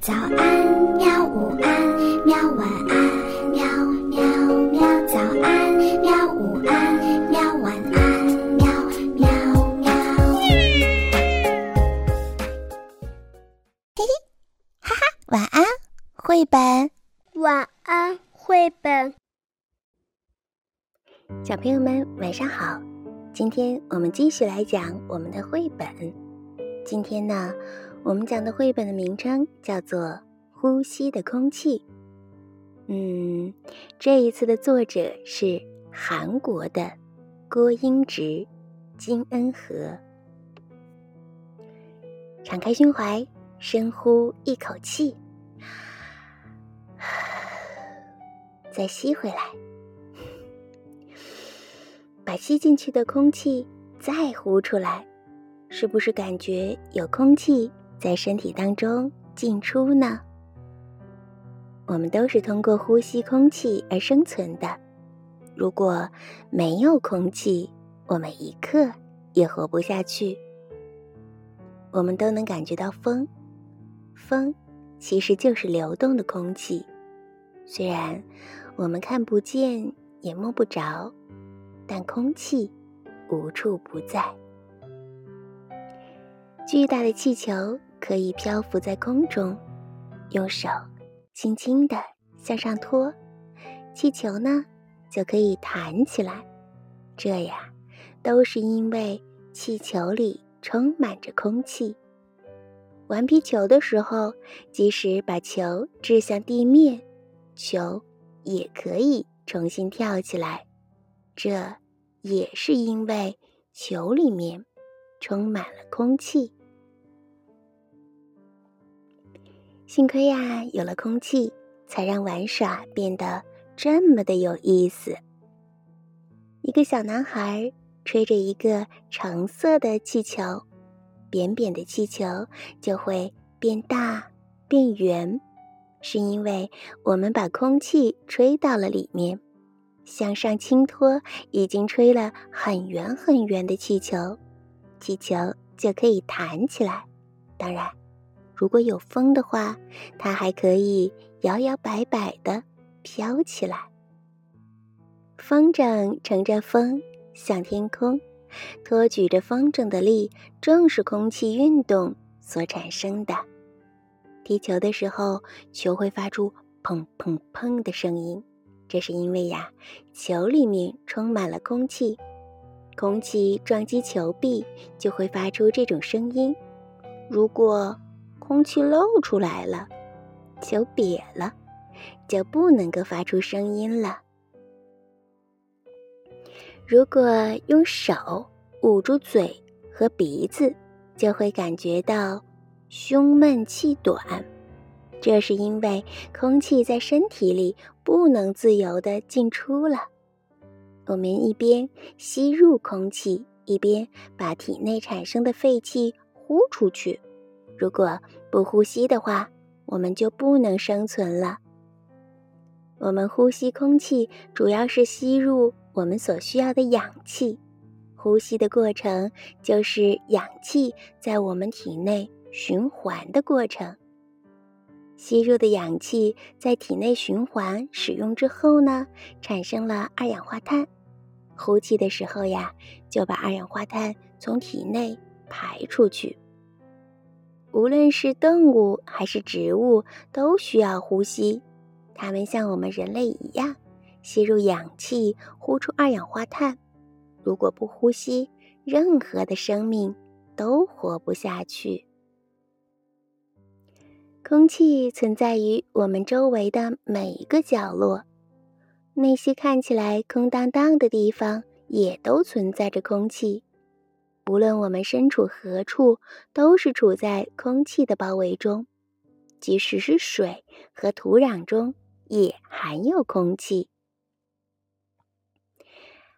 早安，喵！午安，喵！晚安，喵喵喵！早安，喵！午安，喵！晚安，喵喵喵！嘿嘿，哈哈，晚安，绘本。晚安，绘本。小朋友们，晚上好！今天我们继续来讲我们的绘本。今天呢？我们讲的绘本的名称叫做《呼吸的空气》。嗯，这一次的作者是韩国的郭英植、金恩和。敞开胸怀，深呼一口气，再吸回来，把吸进去的空气再呼出来，是不是感觉有空气？在身体当中进出呢？我们都是通过呼吸空气而生存的。如果没有空气，我们一刻也活不下去。我们都能感觉到风，风其实就是流动的空气。虽然我们看不见也摸不着，但空气无处不在。巨大的气球。可以漂浮在空中，用手轻轻地向上托，气球呢就可以弹起来。这呀，都是因为气球里充满着空气。玩皮球的时候，即使把球掷向地面，球也可以重新跳起来。这也是因为球里面充满了空气。幸亏呀，有了空气，才让玩耍变得这么的有意思。一个小男孩吹着一个橙色的气球，扁扁的气球就会变大变圆，是因为我们把空气吹到了里面。向上轻托，已经吹了很圆很圆的气球，气球就可以弹起来。当然。如果有风的话，它还可以摇摇摆摆的飘起来。风筝乘着风向天空，托举着风筝的力正是空气运动所产生的。踢球的时候，球会发出砰砰砰的声音，这是因为呀，球里面充满了空气，空气撞击球壁就会发出这种声音。如果空气漏出来了，球瘪了，就不能够发出声音了。如果用手捂住嘴和鼻子，就会感觉到胸闷气短，这是因为空气在身体里不能自由的进出了。我们一边吸入空气，一边把体内产生的废气呼出去。如果不呼吸的话，我们就不能生存了。我们呼吸空气主要是吸入我们所需要的氧气，呼吸的过程就是氧气在我们体内循环的过程。吸入的氧气在体内循环使用之后呢，产生了二氧化碳，呼气的时候呀，就把二氧化碳从体内排出去。无论是动物还是植物，都需要呼吸。它们像我们人类一样，吸入氧气，呼出二氧化碳。如果不呼吸，任何的生命都活不下去。空气存在于我们周围的每一个角落，那些看起来空荡荡的地方，也都存在着空气。无论我们身处何处，都是处在空气的包围中。即使是水和土壤中，也含有空气。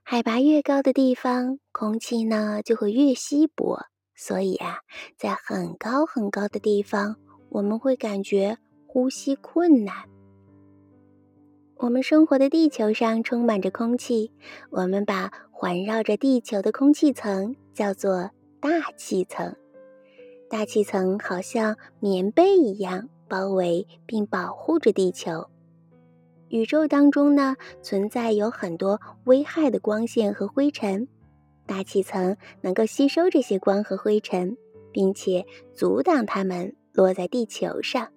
海拔越高的地方，空气呢就会越稀薄。所以啊，在很高很高的地方，我们会感觉呼吸困难。我们生活的地球上充满着空气，我们把环绕着地球的空气层叫做大气层。大气层好像棉被一样，包围并保护着地球。宇宙当中呢，存在有很多危害的光线和灰尘，大气层能够吸收这些光和灰尘，并且阻挡它们落在地球上。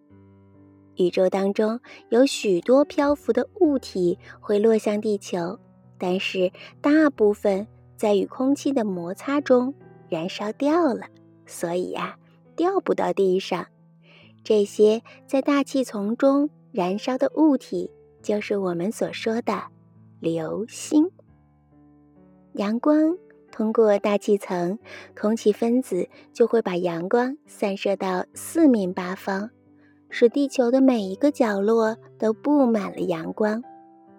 宇宙当中有许多漂浮的物体会落向地球，但是大部分在与空气的摩擦中燃烧掉了，所以呀，掉不到地上。这些在大气层中燃烧的物体。就是我们所说的流星。阳光通过大气层，空气分子就会把阳光散射到四面八方，使地球的每一个角落都布满了阳光。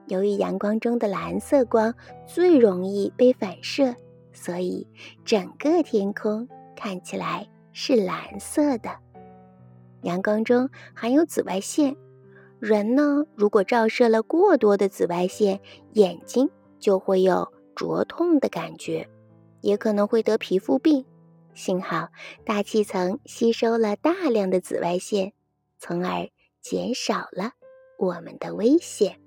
由于阳光中的蓝色光最容易被反射，所以整个天空看起来是蓝色的。阳光中含有紫外线。人呢，如果照射了过多的紫外线，眼睛就会有灼痛的感觉，也可能会得皮肤病。幸好大气层吸收了大量的紫外线，从而减少了我们的危险。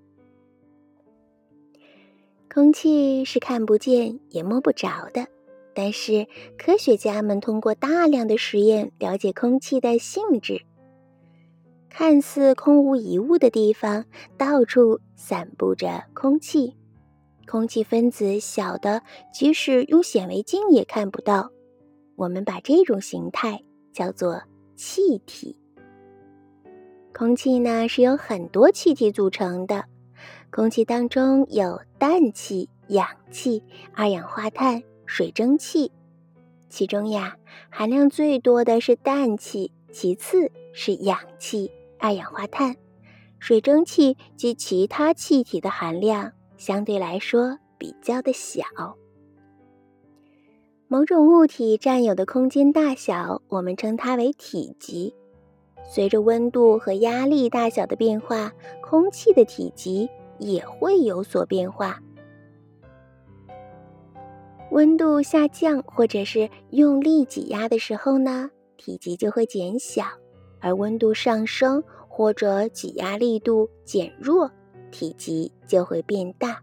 空气是看不见也摸不着的，但是科学家们通过大量的实验了解空气的性质。看似空无一物的地方，到处散布着空气。空气分子小的，即使用显微镜也看不到。我们把这种形态叫做气体。空气呢，是由很多气体组成的。空气当中有氮气、氧气、二氧化碳、水蒸气。其中呀，含量最多的是氮气，其次是氧气。二氧化碳、水蒸气及其他气体的含量相对来说比较的小。某种物体占有的空间大小，我们称它为体积。随着温度和压力大小的变化，空气的体积也会有所变化。温度下降或者是用力挤压的时候呢，体积就会减小。而温度上升或者挤压力度减弱，体积就会变大。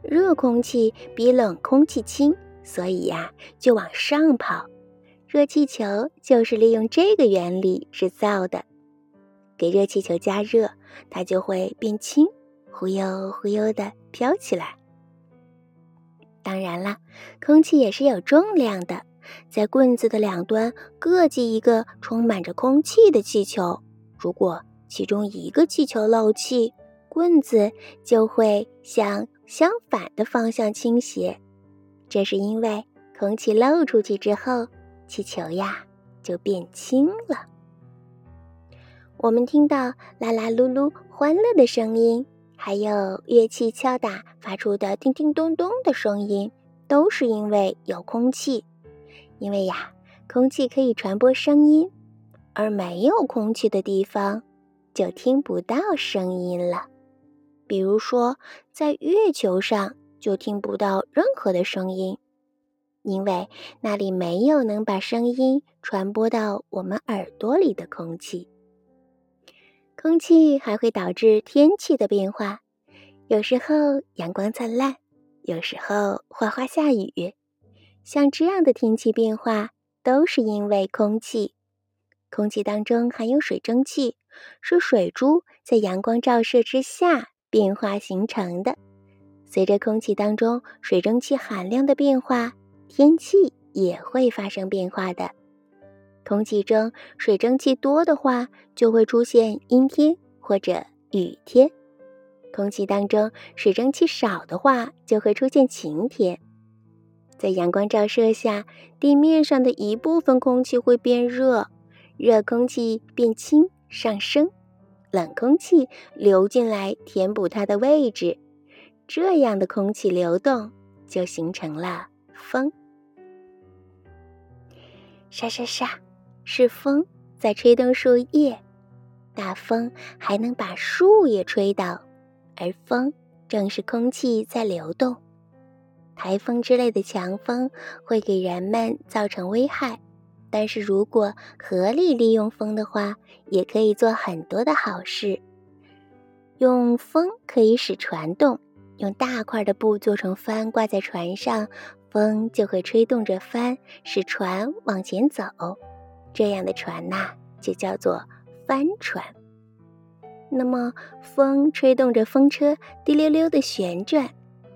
热空气比冷空气轻，所以呀就往上跑。热气球就是利用这个原理制造的。给热气球加热，它就会变轻，忽悠忽悠的飘起来。当然了，空气也是有重量的。在棍子的两端各系一个充满着空气的气球。如果其中一个气球漏气，棍子就会向相反的方向倾斜。这是因为空气漏出去之后，气球呀就变轻了。我们听到啦啦噜噜欢乐的声音，还有乐器敲打发出的叮叮咚咚的声音，都是因为有空气。因为呀，空气可以传播声音，而没有空气的地方就听不到声音了。比如说，在月球上就听不到任何的声音，因为那里没有能把声音传播到我们耳朵里的空气。空气还会导致天气的变化，有时候阳光灿烂，有时候哗哗下雨。像这样的天气变化，都是因为空气。空气当中含有水蒸气，是水珠在阳光照射之下变化形成的。随着空气当中水蒸气含量的变化，天气也会发生变化的。空气中水蒸气多的话，就会出现阴天或者雨天；空气当中水蒸气少的话，就会出现晴天。在阳光照射下，地面上的一部分空气会变热，热空气变轻上升，冷空气流进来填补它的位置，这样的空气流动就形成了风。沙沙沙，是风在吹动树叶，大风还能把树叶吹倒，而风正是空气在流动。台风之类的强风会给人们造成危害，但是如果合理利用风的话，也可以做很多的好事。用风可以使船动，用大块的布做成帆挂在船上，风就会吹动着帆，使船往前走。这样的船呐，就叫做帆船。那么，风吹动着风车，滴溜溜的旋转，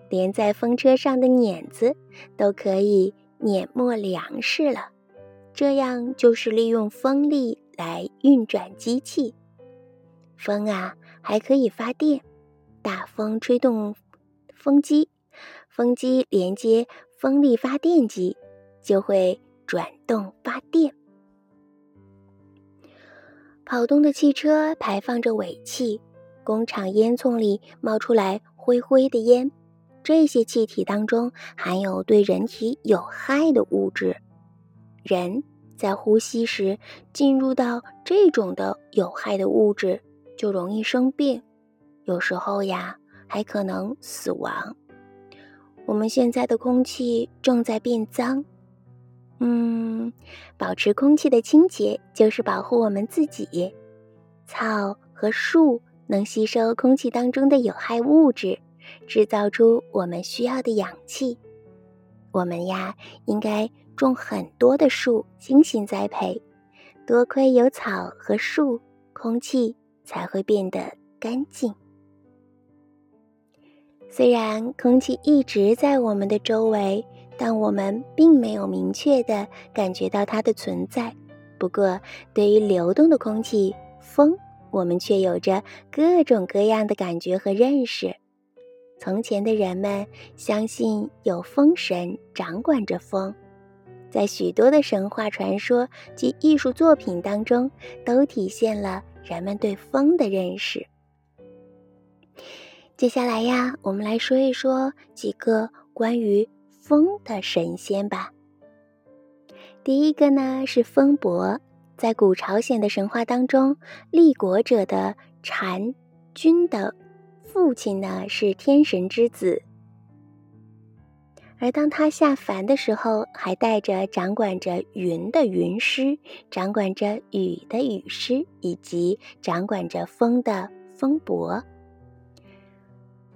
连在风车上的碾子都可以碾磨粮食了。这样就是利用风力来运转机器。风啊，还可以发电。大风吹动风机，风机连接风力发电机，就会转动发电。跑动的汽车排放着尾气，工厂烟囱里冒出来灰灰的烟，这些气体当中含有对人体有害的物质。人在呼吸时进入到这种的有害的物质，就容易生病，有时候呀还可能死亡。我们现在的空气正在变脏，嗯，保持空气的清洁就是保护我们自己。草和树能吸收空气当中的有害物质，制造出我们需要的氧气。我们呀，应该。种很多的树，精心栽培。多亏有草和树，空气才会变得干净。虽然空气一直在我们的周围，但我们并没有明确的感觉到它的存在。不过，对于流动的空气——风，我们却有着各种各样的感觉和认识。从前的人们相信有风神掌管着风。在许多的神话传说及艺术作品当中，都体现了人们对风的认识。接下来呀，我们来说一说几个关于风的神仙吧。第一个呢是风伯，在古朝鲜的神话当中，立国者的禅君的父亲呢是天神之子。而当他下凡的时候，还带着掌管着云的云师，掌管着雨的雨师，以及掌管着风的风伯。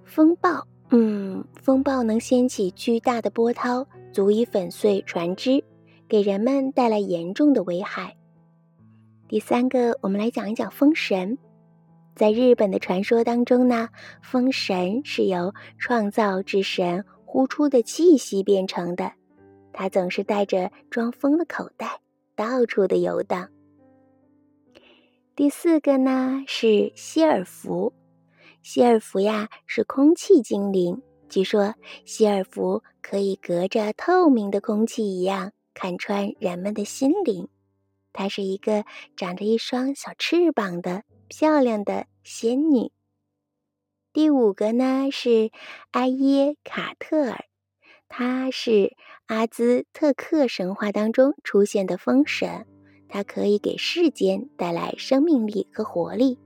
风暴，嗯，风暴能掀起巨大的波涛，足以粉碎船只，给人们带来严重的危害。第三个，我们来讲一讲风神。在日本的传说当中呢，风神是由创造之神。呼出的气息变成的，他总是带着装风的口袋，到处的游荡。第四个呢是希尔福，希尔福呀是空气精灵，据说希尔福可以隔着透明的空气一样看穿人们的心灵。她是一个长着一双小翅膀的漂亮的仙女。第五个呢是埃耶卡特尔，他是阿兹特克神话当中出现的风神，他可以给世间带来生命力和活力。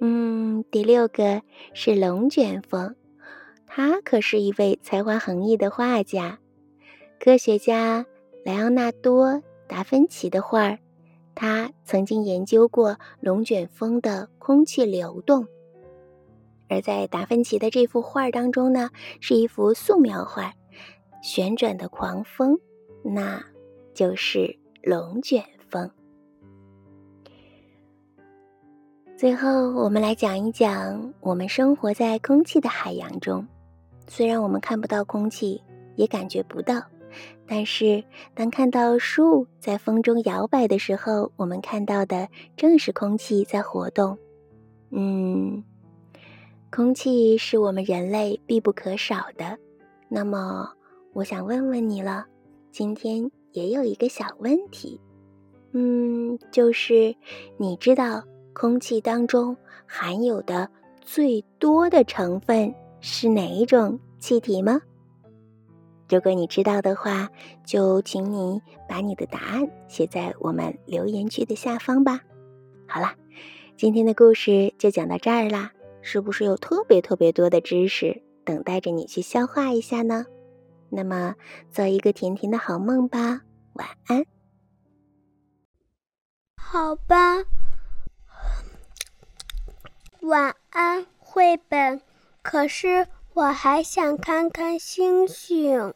嗯，第六个是龙卷风，他可是一位才华横溢的画家，科学家莱昂纳多·达芬奇的画儿，他曾经研究过龙卷风的空气流动。而在达芬奇的这幅画当中呢，是一幅素描画，旋转的狂风，那就是龙卷风。最后，我们来讲一讲我们生活在空气的海洋中。虽然我们看不到空气，也感觉不到，但是当看到树在风中摇摆的时候，我们看到的正是空气在活动。嗯。空气是我们人类必不可少的，那么我想问问你了，今天也有一个小问题，嗯，就是你知道空气当中含有的最多的成分是哪一种气体吗？如果你知道的话，就请你把你的答案写在我们留言区的下方吧。好了，今天的故事就讲到这儿啦。是不是有特别特别多的知识等待着你去消化一下呢？那么，做一个甜甜的好梦吧，晚安。好吧。晚安绘本可是我还想看看星星。